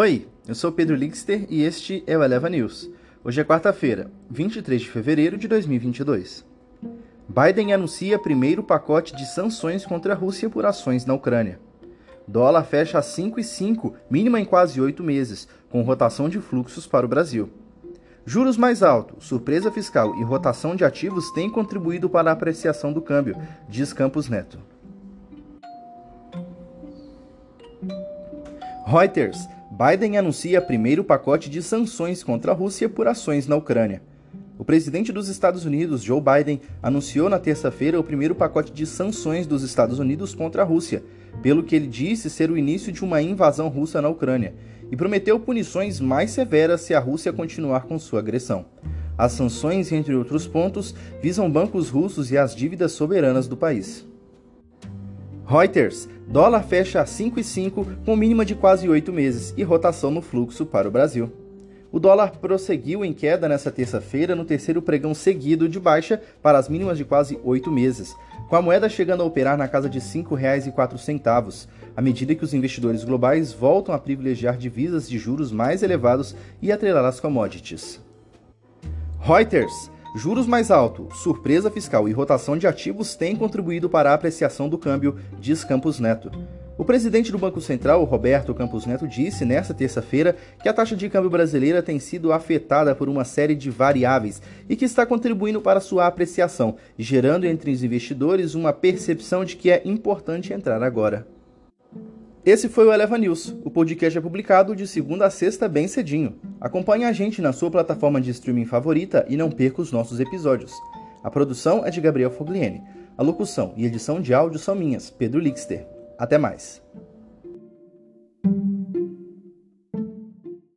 Oi, eu sou Pedro Lixter e este é o Eleva News. Hoje é quarta-feira, 23 de fevereiro de 2022. Biden anuncia primeiro pacote de sanções contra a Rússia por ações na Ucrânia. Dólar fecha a 5,5, mínima em quase oito meses, com rotação de fluxos para o Brasil. Juros mais altos, surpresa fiscal e rotação de ativos têm contribuído para a apreciação do câmbio, diz Campos Neto. Reuters. Biden anuncia primeiro pacote de sanções contra a Rússia por ações na Ucrânia. O presidente dos Estados Unidos, Joe Biden, anunciou na terça-feira o primeiro pacote de sanções dos Estados Unidos contra a Rússia, pelo que ele disse ser o início de uma invasão russa na Ucrânia, e prometeu punições mais severas se a Rússia continuar com sua agressão. As sanções, entre outros pontos, visam bancos russos e as dívidas soberanas do país. Reuters. Dólar fecha a 5,5 com mínima de quase 8 meses e rotação no fluxo para o Brasil. O dólar prosseguiu em queda nesta terça-feira no terceiro pregão seguido de baixa para as mínimas de quase oito meses, com a moeda chegando a operar na casa de R$ 5,04, à medida que os investidores globais voltam a privilegiar divisas de juros mais elevados e atrelar as commodities. Reuters. Juros mais altos, surpresa fiscal e rotação de ativos têm contribuído para a apreciação do câmbio, diz Campos Neto. O presidente do Banco Central, Roberto Campos Neto, disse nesta terça-feira que a taxa de câmbio brasileira tem sido afetada por uma série de variáveis e que está contribuindo para sua apreciação, gerando entre os investidores uma percepção de que é importante entrar agora. Esse foi o Eleva News. O podcast é publicado de segunda a sexta bem cedinho. Acompanhe a gente na sua plataforma de streaming favorita e não perca os nossos episódios. A produção é de Gabriel Fogliene. A locução e edição de áudio são minhas, Pedro Lixter. Até mais.